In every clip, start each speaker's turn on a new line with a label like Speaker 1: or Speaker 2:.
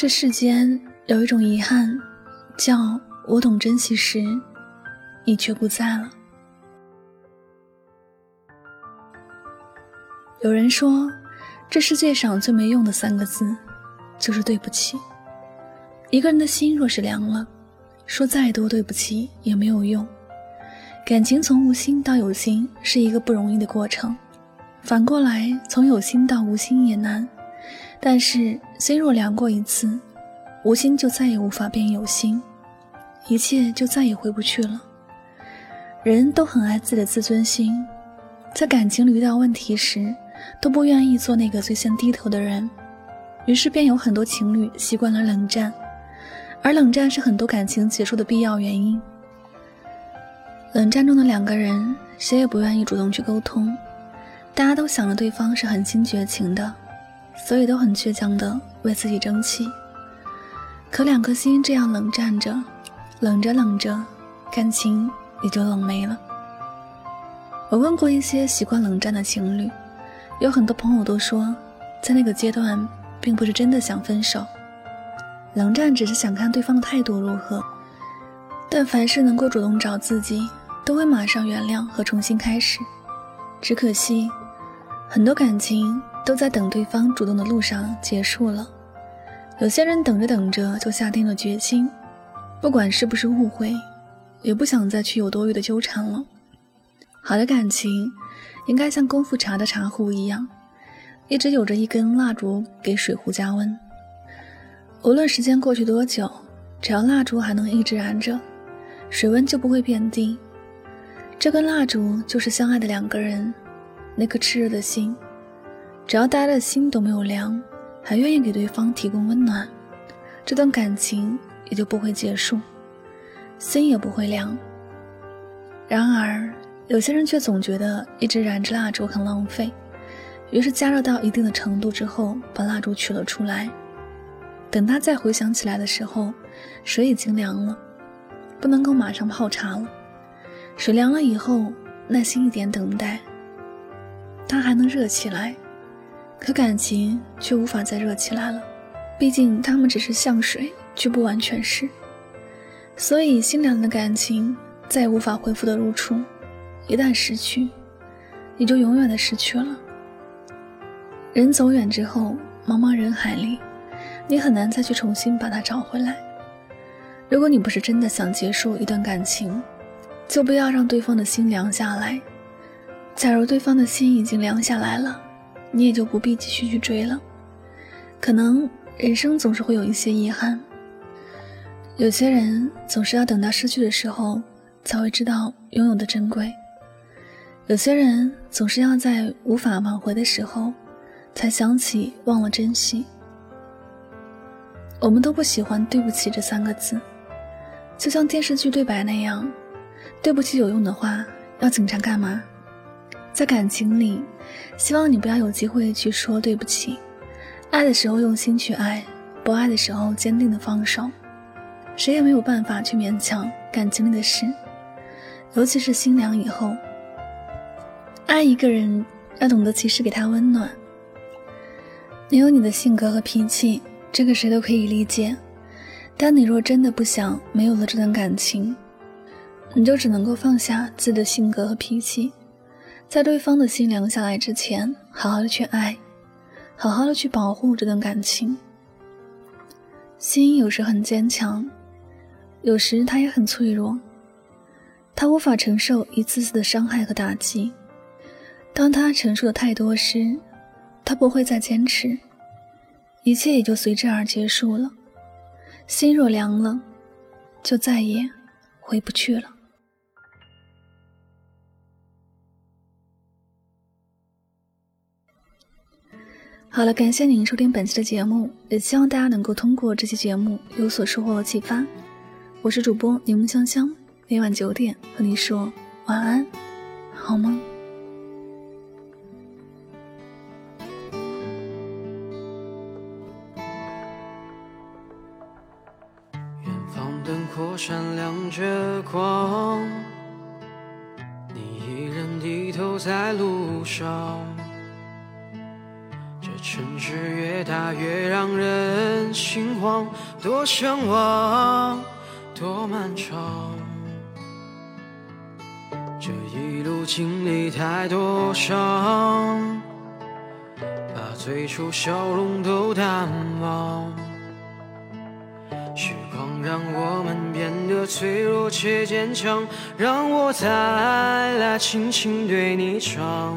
Speaker 1: 这世间有一种遗憾，叫我懂珍惜时，你却不在了。有人说，这世界上最没用的三个字，就是对不起。一个人的心若是凉了，说再多对不起也没有用。感情从无心到有心是一个不容易的过程，反过来从有心到无心也难。但是心若凉过一次，无心就再也无法变有心，一切就再也回不去了。人都很爱自己的自尊心，在感情里遇到问题时，都不愿意做那个最先低头的人，于是便有很多情侣习惯了冷战，而冷战是很多感情结束的必要原因。冷战中的两个人，谁也不愿意主动去沟通，大家都想着对方是狠心绝情的。所以都很倔强的为自己争气，可两颗心这样冷战着，冷着冷着，感情也就冷没了。我问过一些习惯冷战的情侣，有很多朋友都说，在那个阶段并不是真的想分手，冷战只是想看对方的态度如何。但凡是能够主动找自己，都会马上原谅和重新开始。只可惜，很多感情。都在等对方主动的路上结束了，有些人等着等着就下定了决心，不管是不是误会，也不想再去有多余的纠缠了。好的感情，应该像功夫茶的茶壶一样，一直有着一根蜡烛给水壶加温。无论时间过去多久，只要蜡烛还能一直燃着，水温就不会变低。这根蜡烛就是相爱的两个人，那颗炽热的心。只要大家的心都没有凉，还愿意给对方提供温暖，这段感情也就不会结束，心也不会凉。然而，有些人却总觉得一直燃着蜡烛很浪费，于是加热到一定的程度之后，把蜡烛取了出来。等他再回想起来的时候，水已经凉了，不能够马上泡茶了。水凉了以后，耐心一点等待，它还能热起来。可感情却无法再热起来了，毕竟他们只是像水，却不完全是。所以心凉的感情再也无法恢复的如初，一旦失去，你就永远的失去了。人走远之后，茫茫人海里，你很难再去重新把它找回来。如果你不是真的想结束一段感情，就不要让对方的心凉下来。假如对方的心已经凉下来了。你也就不必继续去追了。可能人生总是会有一些遗憾，有些人总是要等到失去的时候才会知道拥有的珍贵，有些人总是要在无法挽回的时候才想起忘了珍惜。我们都不喜欢“对不起”这三个字，就像电视剧对白那样，“对不起”有用的话，要警察干嘛？在感情里，希望你不要有机会去说对不起。爱的时候用心去爱，不爱的时候坚定的放手。谁也没有办法去勉强感情里的事，尤其是心凉以后。爱一个人要懂得及时给他温暖。你有你的性格和脾气，这个谁都可以理解。但你若真的不想没有了这段感情，你就只能够放下自己的性格和脾气。在对方的心凉下来之前，好好的去爱，好好的去保护这段感情。心有时很坚强，有时它也很脆弱，它无法承受一次次的伤害和打击。当他承受的太多时，他不会再坚持，一切也就随之而结束了。心若凉了，就再也回不去了。好了，感谢您收听本期的节目，也希望大家能够通过这期节目有所收获和启发。我是主播柠檬香香，每晚九点和你说晚安，好吗？
Speaker 2: 远方灯火闪亮着光，你依然低头在路上。城市越大越让人心慌，多向往，多漫长。这一路经历太多伤，把最初笑容都淡忘。时光让我们变得脆弱且坚强，让我再来轻轻对你唱。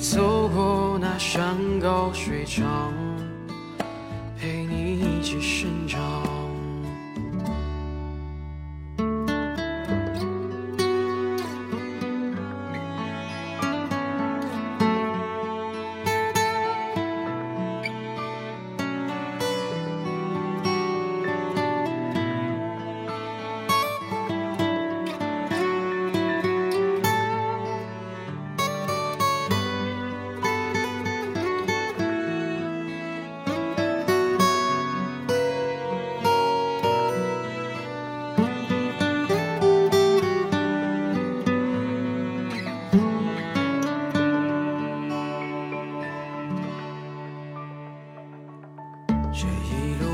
Speaker 2: 走过那山高水长，陪你一起